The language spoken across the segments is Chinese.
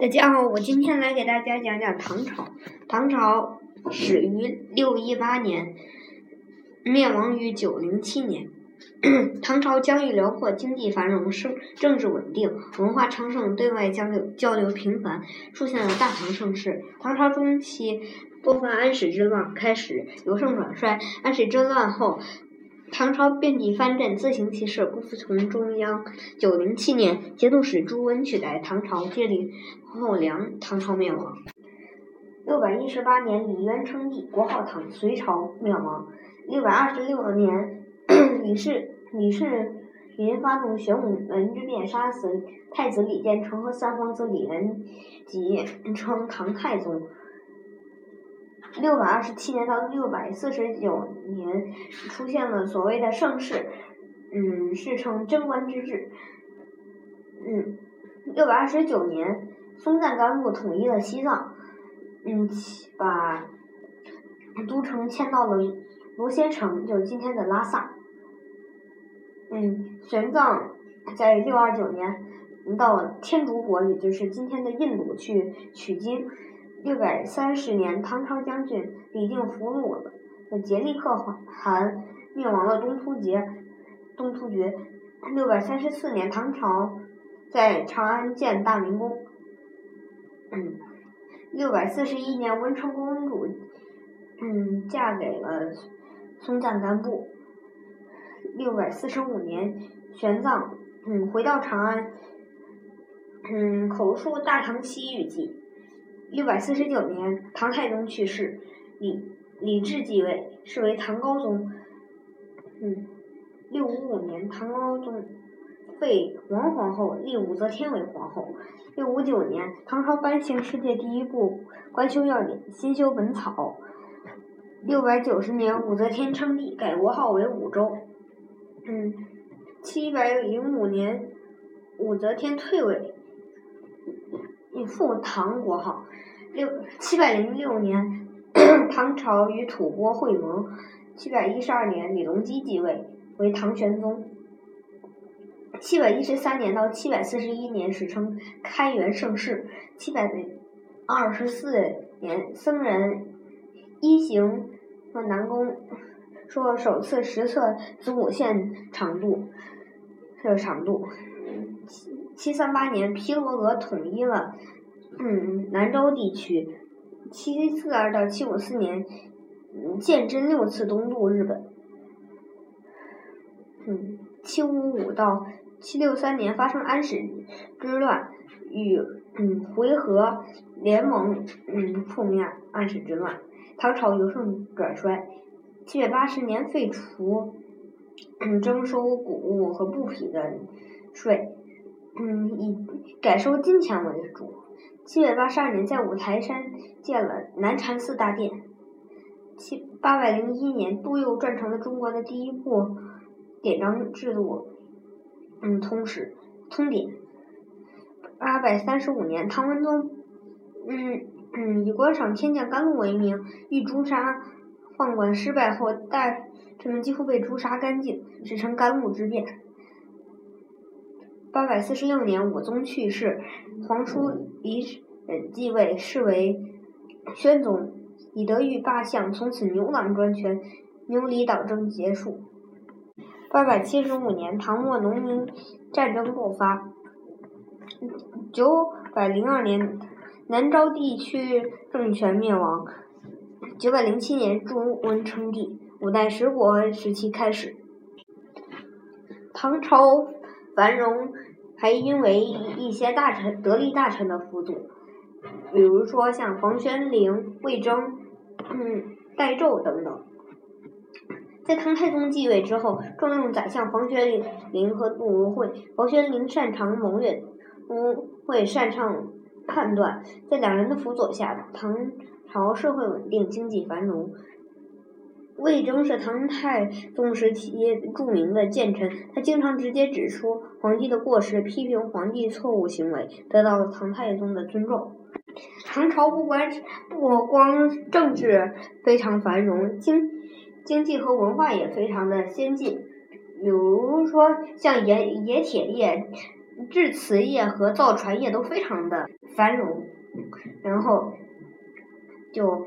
大家好，我今天来给大家讲讲唐朝。唐朝始于六一八年，灭亡于九零七年。唐朝疆域辽阔，经济繁荣，生政治稳定，文化昌盛，对外交流交流频繁，出现了大唐盛世。唐朝中期，部分安史之乱开始由盛转衰。安史之乱后。唐朝遍地藩镇，自行其事，不服从中央。九零七年，节度使朱温取代唐朝，接领后梁，唐朝灭亡。六百一十八年，李渊称帝，国号唐，隋朝灭亡。六百二十六年，李世李世民发动玄武门之变，杀死太子李建成和三皇子李元吉，称唐太宗。六百二十七年到六百四十九年，出现了所谓的盛世，嗯，世称贞观之治。嗯，六百二十九年，松赞干布统一了西藏，嗯，把都城迁到了罗仙城，就是今天的拉萨。嗯，玄奘在六二九年到天竺国，也就是今天的印度去取经。六百三十年，唐朝将军李靖俘虏了杰利可汗，灭亡了东突厥。东突厥。六百三十四年，唐朝在长安建大明宫。嗯。六百四十一年，文成公主嗯嫁给了松赞干布。六百四十五年，玄奘嗯回到长安，嗯口述《大唐西域记》。六百四十九年，唐太宗去世，李李治继位，是为唐高宗。嗯，六五五年，唐高宗废王皇后，立武则天为皇后。六五九年，唐朝颁行世界第一部官修要典《新修本草》。六百九十年，武则天称帝，改国号为武周。嗯，七百零五年，武则天退位。复唐国号，六七百零六年，唐朝与吐蕃会盟。七百一十二年，李隆基继位为唐玄宗。七百一十三年到七百四十一年，史称开元盛世。七百二十四年，僧人一行和南宫说首次实测子午线长度，这长度。七三八年，毗罗俄统一了嗯南州地区。七四二到七五四年，鉴真六次东渡日本。嗯，七五五到七六三年发生安史之乱，与嗯回纥联盟嗯覆灭安史之乱，唐朝由盛转衰。七百八十年废除嗯征收谷物和布匹的税。嗯，以改收金钱为主。七百八十二年，在五台山建了南禅寺大殿。七八百零一年，杜佑撰成了中国的第一部典章制度，嗯，通史通典。八百三十五年，唐文宗，嗯嗯，以观赏天降甘露为名，欲诛杀宦官，失败后，大臣们几乎被诛杀干净，史称甘露之变。八百四十六年，武宗去世，皇叔李忍继位，是为宣宗。李德裕罢相，从此牛郎专权，牛李党争结束。八百七十五年，唐末农民战争爆发。九百零二年，南诏地区政权灭亡。九百零七年，朱温称帝，五代十国时期开始。唐朝。繁荣还因为一些大臣得力大臣的辅佐，比如说像房玄龄、魏征、嗯戴胄等等。在唐太宗继位之后，重用宰相房玄龄和杜如晦。房玄龄擅长谋略，杜如晦擅长判断。在两人的辅佐下，唐朝社会稳定，经济繁荣。魏征是唐太宗时期著名的谏臣，他经常直接指出皇帝的过失，批评皇帝错误行为，得到了唐太宗的尊重。唐朝不光不光政治非常繁荣，经经济和文化也非常的先进。比如说像冶冶铁业，制瓷业和造船业都非常的繁荣，然后就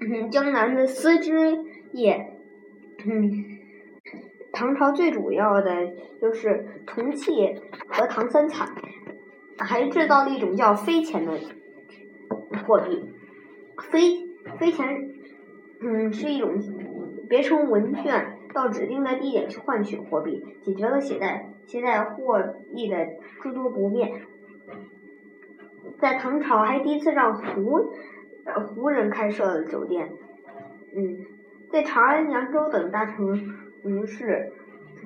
嗯江南的丝织业，嗯唐朝最主要的就是铜器和唐三彩，还制造了一种叫飞钱的货币，飞飞钱嗯是一种别称文券。到指定的地点去换取货币，解决了携带携带货币的诸多不便。在唐朝，还第一次让胡呃胡人开设了酒店。嗯，在长安、扬州等大城市，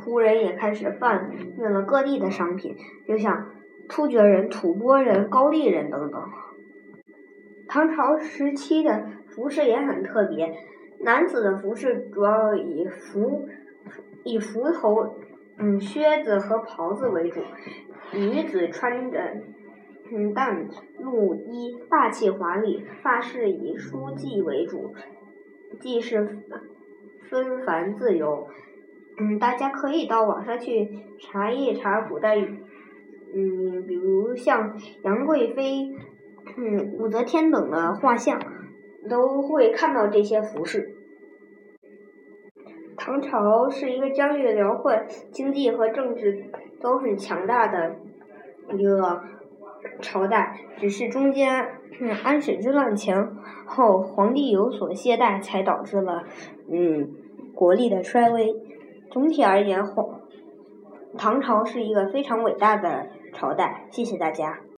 胡人也开始贩运了各地的商品，就像突厥人、吐蕃人、高丽人等等。唐朝时期的服饰也很特别。男子的服饰主要以服以服头嗯靴子和袍子为主，女子穿着嗯淡露衣，大气华丽，发饰以梳髻为主，既是纷繁自由。嗯，大家可以到网上去查一查古代，嗯，比如像杨贵妃、嗯武则天等的画像。都会看到这些服饰。唐朝是一个疆域辽阔、经济和政治都很强大的一个朝代，只是中间安史之乱前后皇帝有所懈怠，才导致了嗯国力的衰微。总体而言，皇唐朝是一个非常伟大的朝代。谢谢大家。